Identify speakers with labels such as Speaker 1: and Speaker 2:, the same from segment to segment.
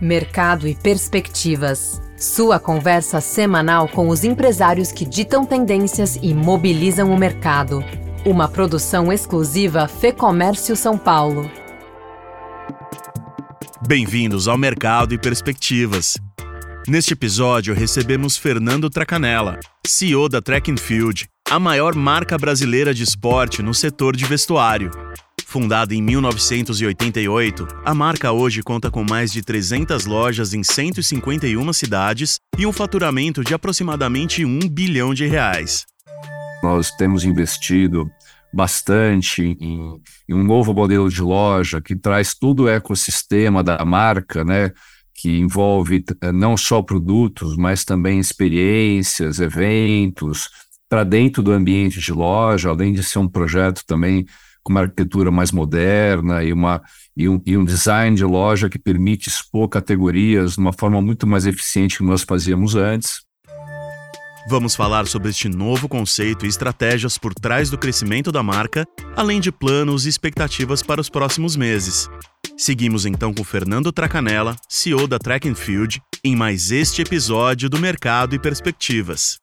Speaker 1: Mercado e Perspectivas. Sua conversa semanal com os empresários que ditam tendências e mobilizam o mercado. Uma produção exclusiva Fê Comércio São Paulo.
Speaker 2: Bem-vindos ao Mercado e Perspectivas. Neste episódio, recebemos Fernando Tracanella, CEO da Track and Field, a maior marca brasileira de esporte no setor de vestuário. Fundada em 1988, a marca hoje conta com mais de 300 lojas em 151 cidades e um faturamento de aproximadamente 1 bilhão de reais.
Speaker 3: Nós temos investido bastante em, em, um novo modelo de loja que traz todo o ecossistema da marca, né? Que envolve eh, não só produtos, mas também experiências, eventos, para dentro do ambiente de loja, além de ser um projeto também com uma arquitetura mais moderna e, uma, e, um, e um design de loja que permite expor categorias de uma forma muito mais eficiente que nós fazíamos antes.
Speaker 2: Vamos falar sobre este novo conceito e estratégias por trás do crescimento da marca, além de planos e expectativas para os próximos meses. Seguimos então com Fernando Tracanella, CEO da Track and Field, em mais este episódio do Mercado e Perspectivas.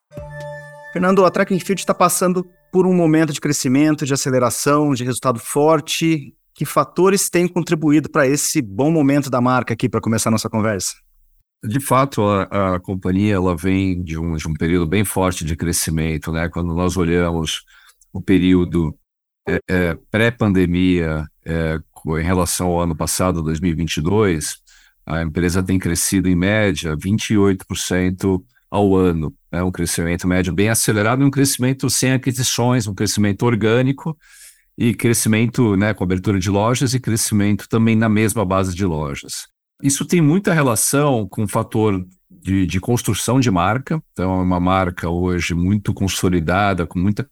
Speaker 4: Fernando, a Track and Field está passando por um momento de crescimento, de aceleração, de resultado forte. Que fatores têm contribuído para esse bom momento da marca aqui para começar a nossa conversa?
Speaker 3: De fato, a, a companhia ela vem de um, de um, período bem forte de crescimento, né? Quando nós olhamos o período é, é, pré-pandemia é, em relação ao ano passado, 2022, a empresa tem crescido em média 28% ao ano. É um crescimento médio bem acelerado, um crescimento sem aquisições, um crescimento orgânico e crescimento, né, com abertura de lojas e crescimento também na mesma base de lojas. Isso tem muita relação com o fator de, de construção de marca. Então, é uma marca hoje muito consolidada, com muita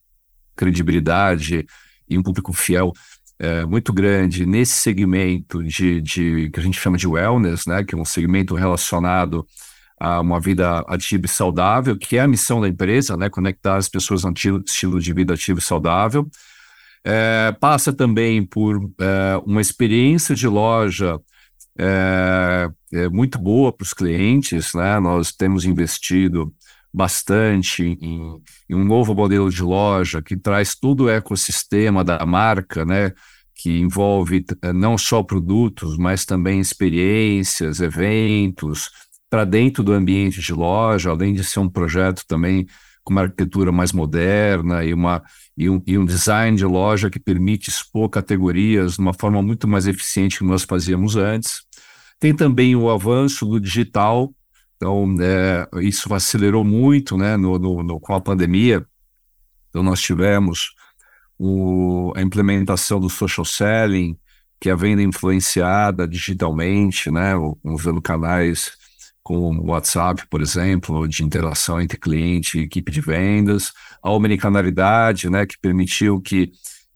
Speaker 3: credibilidade e um público fiel é, muito grande nesse segmento de, de que a gente chama de wellness, né, que é um segmento relacionado a uma vida ativa e saudável, que é a missão da empresa, né? Conectar as pessoas a um estilo de vida ativo e saudável. É, passa também por é, uma experiência de loja é, é muito boa para os clientes, né? Nós temos investido bastante em, em, um novo modelo de loja que traz todo o ecossistema da marca, né? Que envolve é, não só produtos, mas também experiências, eventos, para dentro do ambiente de loja, além de ser um projeto também com uma arquitetura mais moderna e, uma, e, um, e um design de loja que permite expor categorias de uma forma muito mais eficiente que nós fazíamos antes. Tem também o avanço do digital, então é, isso acelerou muito né, no, no, no, com a pandemia. Então nós tivemos o, a implementação do social selling, que é a venda influenciada digitalmente, né, usando canais como o WhatsApp, por exemplo, de interação entre cliente e equipe de vendas, a omnicanalidade, né, que permitiu que,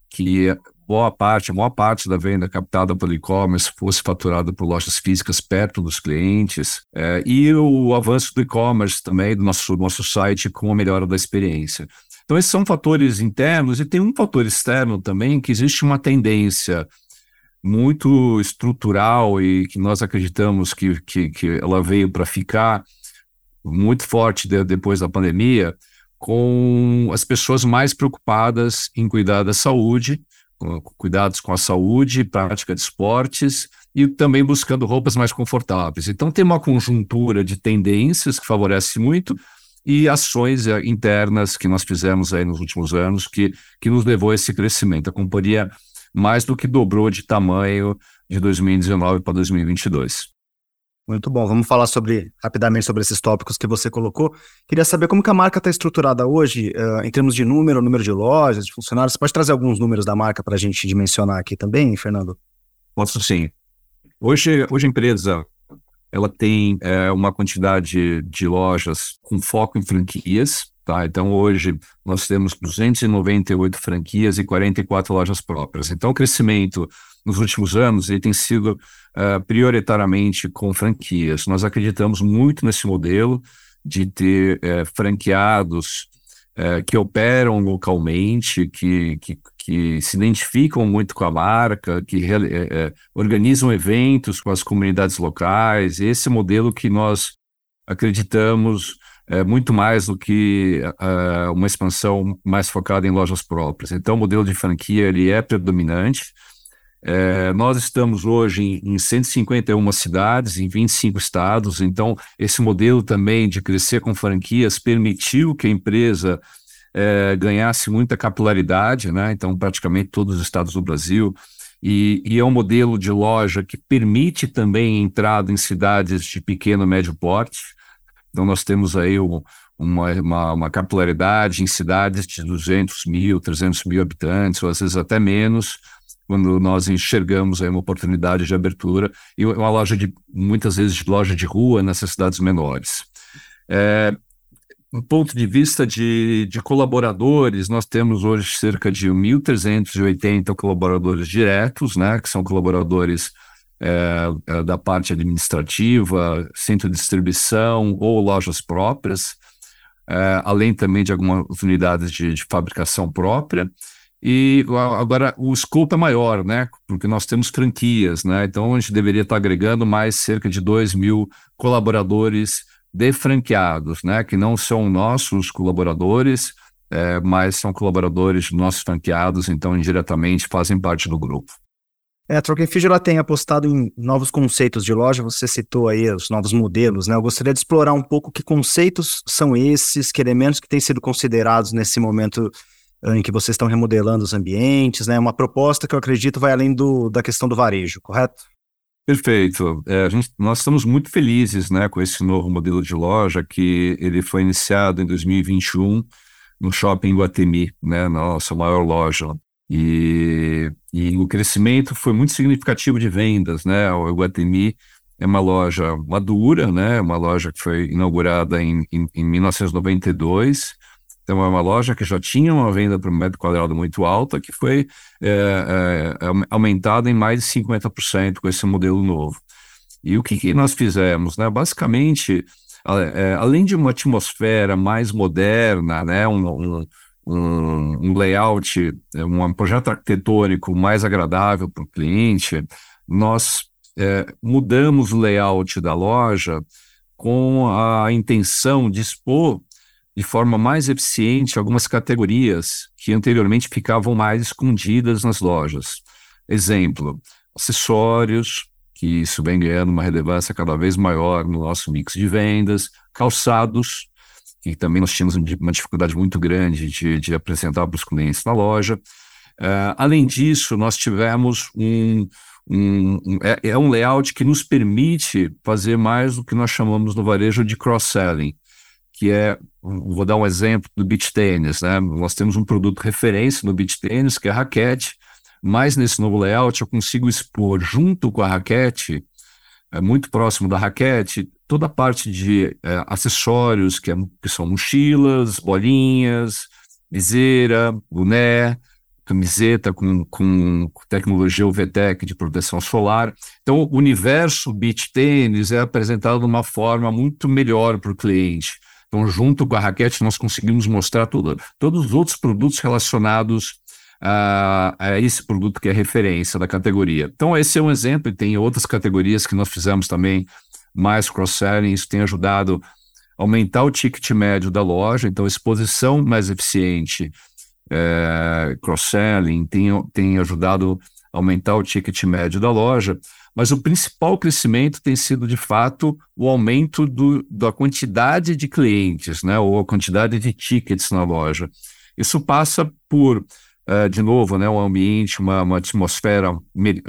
Speaker 3: que boa parte, a maior parte da venda captada pelo e-commerce fosse faturada por lojas físicas perto dos clientes, é, e o avanço do e-commerce também, do nosso, nosso site, com a melhora da experiência. Então, esses são fatores internos, e tem um fator externo também, que existe uma tendência muito estrutural e que nós acreditamos que, que, que ela veio para ficar muito forte de, depois da pandemia, com as pessoas mais preocupadas em cuidar da saúde, com, cuidados com a saúde, prática de esportes e também buscando roupas mais confortáveis. Então tem uma conjuntura de tendências que favorece muito e ações eh, internas que nós fizemos aí nos últimos anos que, que nos levou a esse crescimento. A companhia mais do que dobrou de tamanho de 2019 para 2022.
Speaker 4: Muito bom. Vamos falar sobre rapidamente sobre esses tópicos que você colocou. Queria saber como que a marca está estruturada hoje, uh, em termos de número, número de lojas, de funcionários. Você pode trazer alguns números da marca para a gente dimensionar aqui também, Fernando?
Speaker 3: Posso sim. Hoje, hoje a empresa ela tem é, uma quantidade de lojas com foco em franquias, Tá? Então, hoje, nós temos 298 franquias e 44 lojas próprias. Então, o crescimento nos últimos anos ele tem sido uh, prioritariamente com franquias. Nós acreditamos muito nesse modelo de ter uh, franqueados é, que operam localmente, que, que, que, se identificam muito com a marca, que é, é, organizam eventos com as comunidades locais. Esse modelo que nós acreditamos é, muito mais do que uh, uma expansão mais focada em lojas próprias. Então, o modelo de franquia ele é predominante. É, nós estamos hoje em, em 151 cidades, em 25 estados, então esse modelo também de crescer com franquias permitiu que a empresa é, ganhasse muita capilaridade, né? então praticamente todos os estados do Brasil, e, e, é um modelo de loja que permite também entrada em cidades de pequeno e médio porte, então nós temos aí um, uma, uma, uma capilaridade em cidades de 200 mil, 300 mil habitantes, ou às vezes até menos, quando nós enxergamos aí uma oportunidade de abertura e uma loja de muitas vezes de loja de rua nessas cidades menores. É, do ponto de vista de, de colaboradores, nós temos hoje cerca de 1.380 colaboradores diretos, né, que são colaboradores é, é, da parte administrativa, centro de distribuição ou lojas próprias, é, além também de algumas unidades de, de fabricação própria. E agora o escopo é maior, né? Porque nós temos franquias, né? Então a gente deveria estar agregando mais cerca de 2 mil colaboradores de franqueados, né? Que não são nossos colaboradores, é, mas são colaboradores nossos franqueados, então indiretamente fazem parte do grupo.
Speaker 4: É, a Trockenfield ela tem apostado em novos conceitos de loja, você citou aí os novos modelos, né? Eu gostaria de explorar um pouco que conceitos são esses, que elementos que têm sido considerados nesse momento em que vocês estão remodelando os ambientes, né? Uma proposta que eu acredito vai além do, da questão do varejo, correto?
Speaker 3: Perfeito. É, gente, nós estamos muito felizes né, com esse novo modelo de loja que ele foi iniciado em 2021 no Shopping Guatemi, né, nossa maior loja. E, e o crescimento foi muito significativo de vendas. Né? O Guatemi é uma loja madura, né, uma loja que foi inaugurada em, em, em 1992 então, é uma loja que já tinha uma venda por metro quadrado muito alta, que foi é, é, aumentada em mais de 50% com esse modelo novo. E o que, que nós fizemos? Né? Basicamente, é, além de uma atmosfera mais moderna, né? um, um, um, layout, um projeto arquitetônico mais agradável para o cliente, nós é, mudamos o layout da loja com a intenção de expor de forma mais eficiente algumas categorias que anteriormente ficavam mais escondidas nas lojas. Exemplo, acessórios, que isso vem ganhando uma relevância cada vez maior no nosso mix de vendas, calçados, que também nós tínhamos uma dificuldade muito grande de, de apresentar para os clientes na loja. Uh, além disso, nós tivemos um, um, um é, é, um layout que nos permite fazer mais do que nós chamamos no varejo de cross-selling que é, vou dar um exemplo do beach tênis, né? Nós temos um produto referência no beach tênis, que é a raquete, mas nesse novo layout eu consigo expor junto com a raquete, é, muito próximo da raquete, toda a parte de é, acessórios, que, é, que são mochilas, bolinhas, viseira, boné, camiseta com, com tecnologia UVTEC de proteção solar. Então, o universo beach tênis é apresentado de uma forma muito melhor para o cliente. Então, junto com a raquete, nós conseguimos mostrar tudo, todos os outros produtos relacionados a, a, esse produto que é referência da categoria. Então, esse é um exemplo, e tem outras categorias que nós fizemos também mais cross-selling, isso tem ajudado a aumentar o ticket médio da loja, então, exposição mais eficiente, é, cross-selling, tem, tem ajudado a aumentar o ticket médio da loja. Mas o principal crescimento tem sido, de fato, o aumento do, da quantidade de clientes, né, ou a quantidade de tickets na loja. Isso passa por, uh, de novo, né, um ambiente, uma, uma atmosfera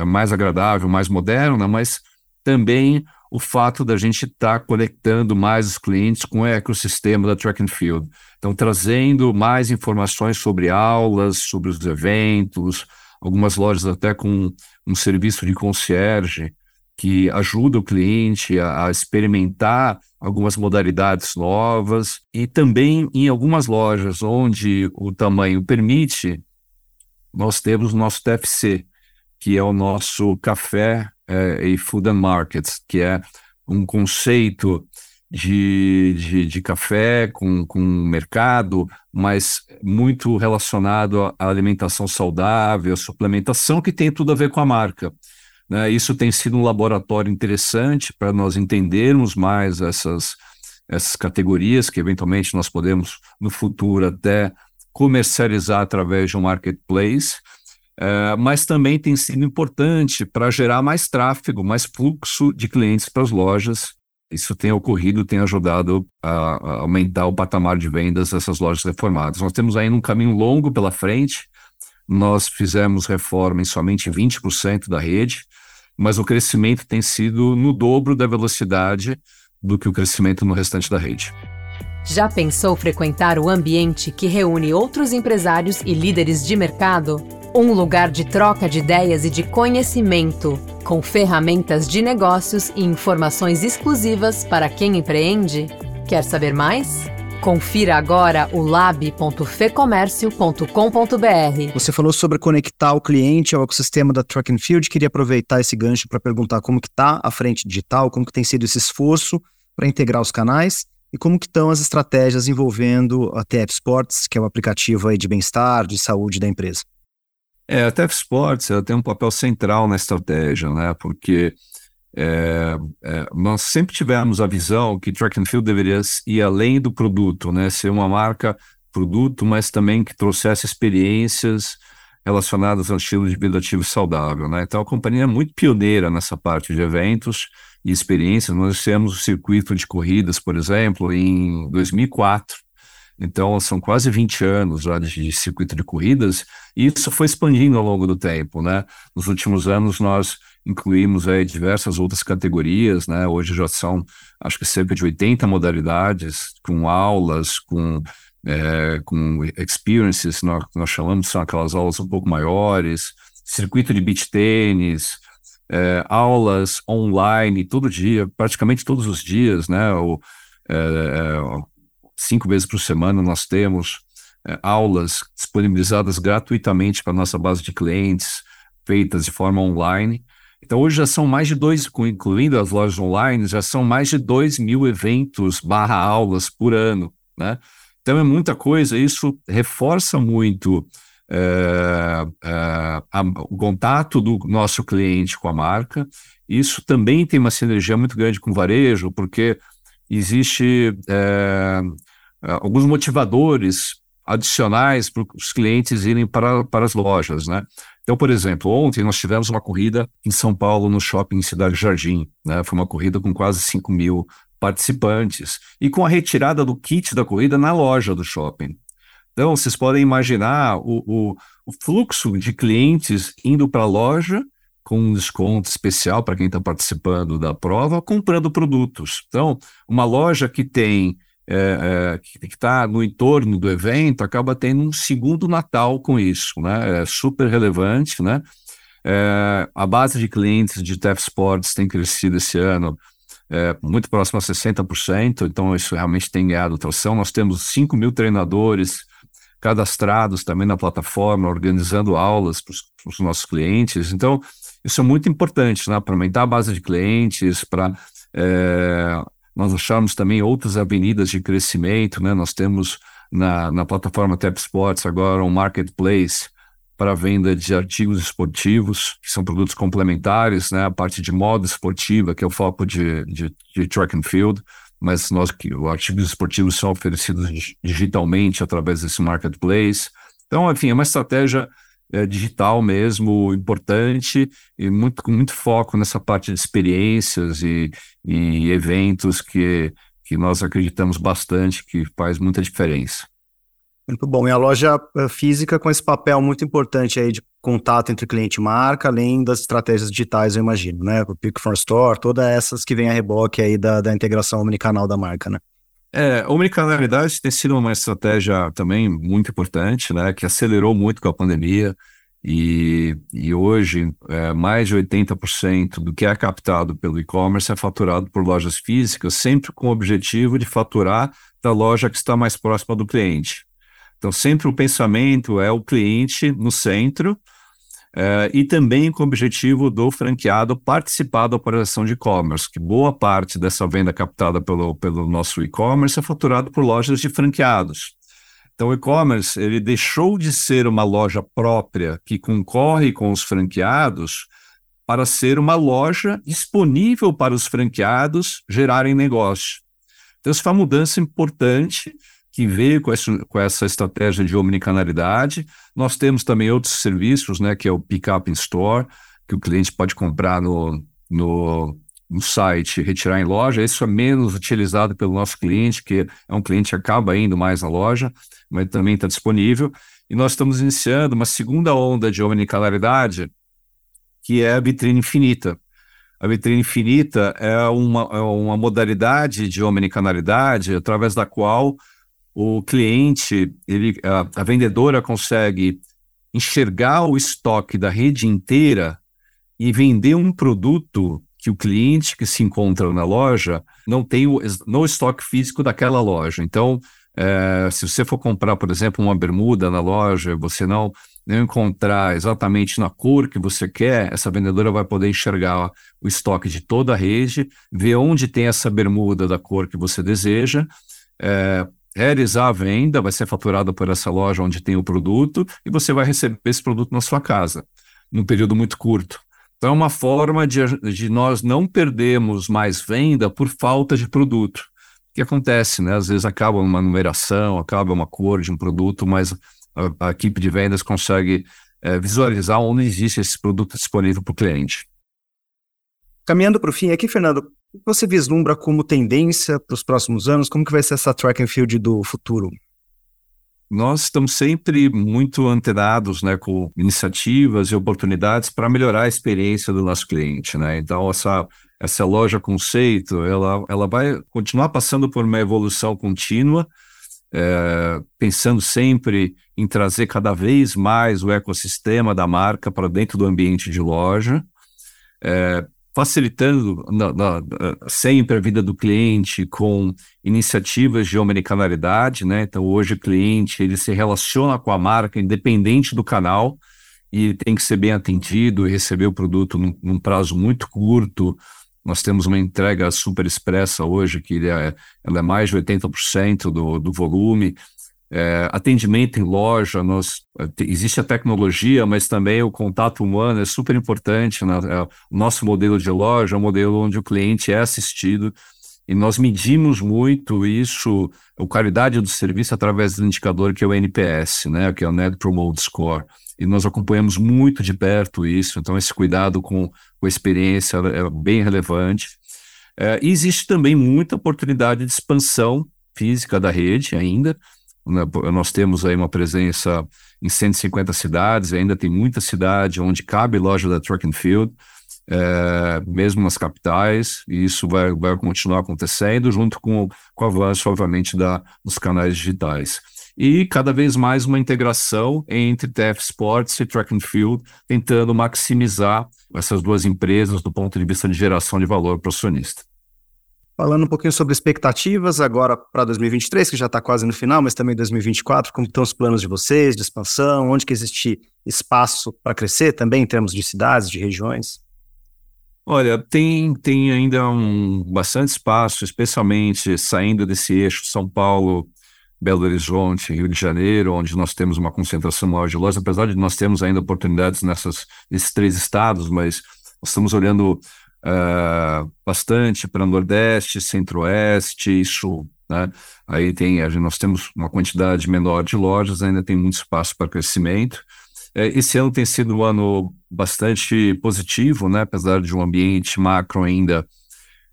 Speaker 3: mais agradável, mais moderna, mas também o fato da gente estar tá conectando mais os clientes com o ecossistema da Track and Field. Então, trazendo mais informações sobre aulas, sobre os eventos, algumas lojas até com um serviço de concierge que ajuda o cliente a, a, experimentar algumas modalidades novas e também em algumas lojas onde o tamanho permite, nós temos o nosso TFC, que é o nosso café é, e food and markets, que é um conceito de, de, de, café com, com mercado, mas muito relacionado à alimentação saudável, suplementação, que tem tudo a ver com a marca. Né? Isso tem sido um laboratório interessante para nós entendermos mais essas, essas categorias que eventualmente nós podemos, no futuro, até comercializar através de um marketplace. É, mas também tem sido importante para gerar mais tráfego, mais fluxo de clientes para as lojas. Isso tem ocorrido, tem ajudado a, a, aumentar o patamar de vendas dessas lojas reformadas. Nós temos ainda um caminho longo pela frente. Nós fizemos reforma em somente 20% da rede, mas o crescimento tem sido no dobro da velocidade do que o crescimento no restante da rede.
Speaker 1: Já pensou frequentar o ambiente que reúne outros empresários e líderes de mercado? Um lugar de troca de ideias e de conhecimento, com ferramentas de negócios e informações exclusivas para quem empreende? Quer saber mais? Confira agora o lab.fecomércio.com.br.
Speaker 4: Você falou sobre conectar o cliente ao ecossistema da Track and Field. Queria aproveitar esse gancho para perguntar como que está a frente digital, como que tem sido esse esforço para integrar os canais e como que estão as estratégias envolvendo a TF Sports, que é o aplicativo aí de bem-estar, de saúde da empresa.
Speaker 3: É, a TF Sports ela tem um papel central na estratégia, né? Porque é, é, nós sempre tivemos a visão que track and field deveria ir além do produto, né? Ser uma marca produto, mas também que trouxesse experiências relacionadas ao estilo de vida ativo saudável, né? Então a companhia é muito pioneira nessa parte de eventos e experiências. Nós temos o circuito de corridas, por exemplo, em 2004. Então, são quase 20 anos já de, circuito de corridas, e isso foi expandindo ao longo do tempo, né? Nos últimos anos, nós incluímos aí diversas outras categorias, né? Hoje já são, acho que cerca de 80 modalidades, com aulas, com, é, com experiences, nós, nós chamamos, são aquelas aulas um pouco maiores, circuito de beach tênis, é, aulas online todo dia, praticamente todos os dias, né? O, é, é cinco vezes por semana nós temos é, aulas disponibilizadas gratuitamente para nossa base de clientes, feitas de forma online. Então, hoje já são mais de dois, incluindo as lojas online, já são mais de dois mil eventos barra aulas por ano, né? Então, é muita coisa, isso reforça muito é, é, a, o contato do nosso cliente com a marca. Isso também tem uma sinergia muito grande com o varejo, porque existe é, alguns motivadores adicionais para os clientes irem para, para as lojas, né? Então, por exemplo, ontem nós tivemos uma corrida em São Paulo, no shopping Cidade Jardim, né? Foi uma corrida com quase 5 mil participantes e com a retirada do kit da corrida na loja do shopping. Então, vocês podem imaginar o, o, o fluxo de clientes indo para a loja com um desconto especial para quem está participando da prova, comprando produtos. Então, uma loja que tem é, é, que está no entorno do evento acaba tendo um segundo Natal com isso, né? É super relevante, né? É, a base de clientes de TEF Sports tem crescido esse ano é, muito próximo a 60%, então isso realmente tem ganhado tração. Nós temos 5 mil treinadores cadastrados também na plataforma, organizando aulas para os nossos clientes. Então, isso é muito importante, né? Para aumentar a base de clientes, para é, nós acharmos também outras avenidas de crescimento, né? Nós temos na, na plataforma Tap Sports agora um marketplace para venda de artigos esportivos, que são produtos complementares, né? A parte de moda esportiva, que é o foco de, de, de track and field mas nós que os artigos esportivos são oferecidos digitalmente através desse marketplace. Então, enfim, é uma estratégia é, digital mesmo importante e muito com muito foco nessa parte de experiências e, e eventos que, que nós acreditamos bastante que faz muita diferença.
Speaker 4: Muito bom. E a loja eh, física com esse papel muito importante aí de contato entre cliente e marca, além das estratégias digitais, eu imagino, né? O Pick for Store, todas essas que vêm a reboque aí da, da integração omnicanal da marca, né?
Speaker 3: É, a omnicanalidade tem sido uma estratégia também muito importante, né? Que acelerou muito com a pandemia e, e hoje é, mais de 80% do que é captado pelo e-commerce é faturado por lojas físicas, sempre com o objetivo de faturar da loja que está mais próxima do cliente. Então, sempre o pensamento é o cliente no centro, é, e também com o objetivo do franqueado participar da operação de e-commerce, que boa parte dessa venda captada pelo, pelo nosso e-commerce é faturado por lojas de franqueados. Então, o e-commerce ele deixou de ser uma loja própria que concorre com os franqueados para ser uma loja disponível para os franqueados gerarem negócio. Então, isso foi uma mudança importante que veio com essa, com essa estratégia de omnicanalidade. Nós temos também outros serviços, né, que é o Pick Up in Store, que o cliente pode comprar no, no, no site retirar em loja. Isso é menos utilizado pelo nosso cliente, que é um cliente que acaba indo mais na loja, mas também está disponível. E nós estamos iniciando uma segunda onda de omnicanalidade, que é a vitrine infinita. A vitrine infinita é uma, é uma modalidade de omnicanalidade através da qual o cliente, ele, a, a vendedora consegue enxergar o estoque da rede inteira e vender um produto que o cliente que se encontra na loja não tem o, no estoque físico daquela loja. Então, é, se você for comprar, por exemplo, uma bermuda na loja, você não não encontrar exatamente na cor que você quer, essa vendedora vai poder enxergar o estoque de toda a rede, ver onde tem essa bermuda da cor que você deseja, é, realizar a venda, vai ser faturada por essa loja onde tem o produto e você vai receber esse produto na sua casa, num período muito curto. Então, é uma forma de, de nós não perdermos mais venda por falta de produto. O que acontece, né? Às vezes acaba uma numeração, acaba uma cor de um produto, mas a, a equipe de vendas consegue é, visualizar onde existe esse produto disponível para o cliente.
Speaker 4: Caminhando para o fim aqui, Fernando, o que você vislumbra como tendência para os próximos anos? Como que vai ser essa track and field do futuro?
Speaker 3: Nós estamos sempre muito antenados né, com iniciativas e oportunidades para melhorar a experiência do nosso cliente. Né? Então, essa, essa loja conceito, ela, ela vai continuar passando por uma evolução contínua, é, pensando sempre em trazer cada vez mais o ecossistema da marca para dentro do ambiente de loja, é, facilitando na, na, sempre a vida do cliente com iniciativas de omnicanalidade, né? Então hoje o cliente ele se relaciona com a marca independente do canal e tem que ser bem atendido e receber o produto num, num prazo muito curto, nós temos uma entrega super expressa hoje, que é, ela é mais de 80% do, do volume. É, atendimento em loja, nós, existe a tecnologia, mas também o contato humano é super importante. Né? É, o nosso modelo de loja é um modelo onde o cliente é assistido e nós medimos muito isso, a qualidade do serviço através do indicador que é o NPS, né? que é o Net Promote Score e nós acompanhamos muito de perto isso, então esse cuidado com, com a experiência é bem relevante. É, e existe também muita oportunidade de expansão física da rede ainda. Né? Nós temos aí uma presença em 150 cidades, ainda tem muita cidade onde cabe loja da Track and Field, é, mesmo nas capitais, e isso vai, vai continuar acontecendo junto com, com o avanço, obviamente, da, dos canais digitais e cada vez mais uma integração entre TF Sports e Track and Field, tentando maximizar essas duas empresas do ponto de vista de geração de valor para o acionista.
Speaker 4: Falando um pouquinho sobre expectativas agora para 2023, que já está quase no final, mas também 2024, como estão os planos de vocês, de expansão, onde que existe espaço para crescer também em termos de cidades, de regiões?
Speaker 3: Olha, tem, tem ainda um, bastante espaço, especialmente saindo desse eixo São Paulo, Belo Horizonte, Rio de Janeiro, onde nós temos uma concentração maior de lojas, apesar de nós termos ainda oportunidades nessas, nesses três estados, mas nós estamos olhando uh, bastante para Nordeste, Centro-Oeste e Sul. Né? Aí tem, nós temos uma quantidade menor de lojas, ainda tem muito espaço para crescimento. É, esse ano tem sido um ano bastante positivo, né? apesar de um ambiente macro ainda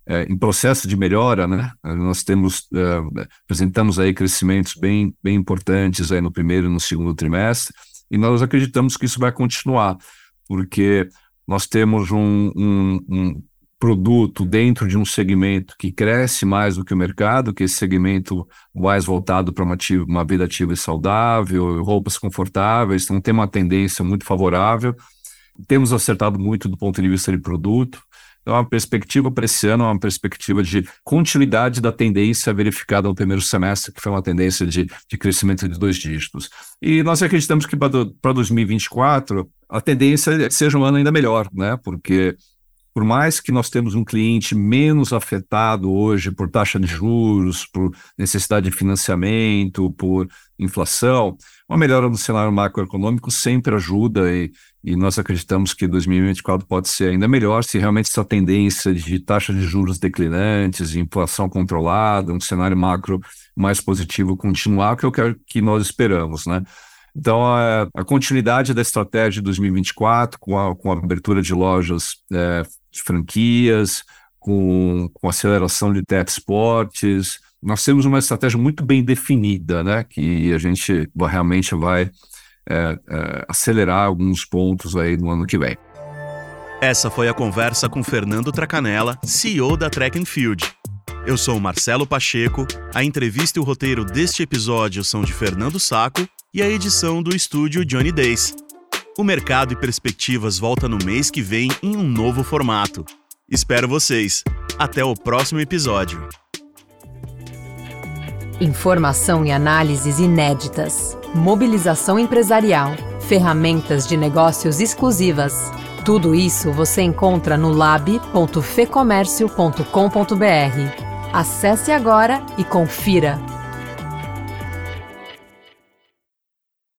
Speaker 3: é, em processo de melhora, né? Nós temos é, apresentamos aí crescimentos bem bem importantes aí no primeiro e no segundo trimestre e nós acreditamos que isso vai continuar porque nós temos um, um, um produto dentro de um segmento que cresce mais do que o mercado, que é esse segmento mais voltado para uma, uma vida ativa e saudável, roupas confortáveis, então tem uma tendência muito favorável. Temos acertado muito do ponto de vista de produto. Então, a perspectiva para esse ano é uma perspectiva de continuidade da tendência verificada no primeiro semestre, que foi uma tendência de, de crescimento de dois dígitos. E nós acreditamos que para 2024, a tendência é que seja um ano ainda melhor, né? Porque por mais que nós temos um cliente menos afetado hoje por taxa de juros, por necessidade de financiamento, por inflação, uma melhora no cenário macroeconômico sempre ajuda e, e nós acreditamos que 2024 pode ser ainda melhor se realmente essa tendência de taxa de juros declinantes, inflação controlada, um cenário macro mais positivo continuar, que é o que nós esperamos, né? Então, a, a, continuidade da estratégia de 2024, com a, com a abertura de lojas é, de franquias, com, com aceleração de tech esportes, nós temos uma estratégia muito bem definida, né? Que a gente realmente vai é, é, acelerar alguns pontos aí no ano que vem.
Speaker 2: Essa foi a conversa com Fernando Tracanella, CEO da Track and Field. Eu sou Marcelo Pacheco, a entrevista e o roteiro deste episódio são de Fernando Saco e a edição do estúdio Johnny Days. O Mercado e Perspectivas volta no mês que vem em um novo formato. Espero vocês. Até o próximo episódio.
Speaker 1: Informação e análises inéditas, mobilização empresarial, ferramentas de negócios exclusivas. Tudo isso você encontra no lab.fecomércio.com.br. Acesse agora e confira.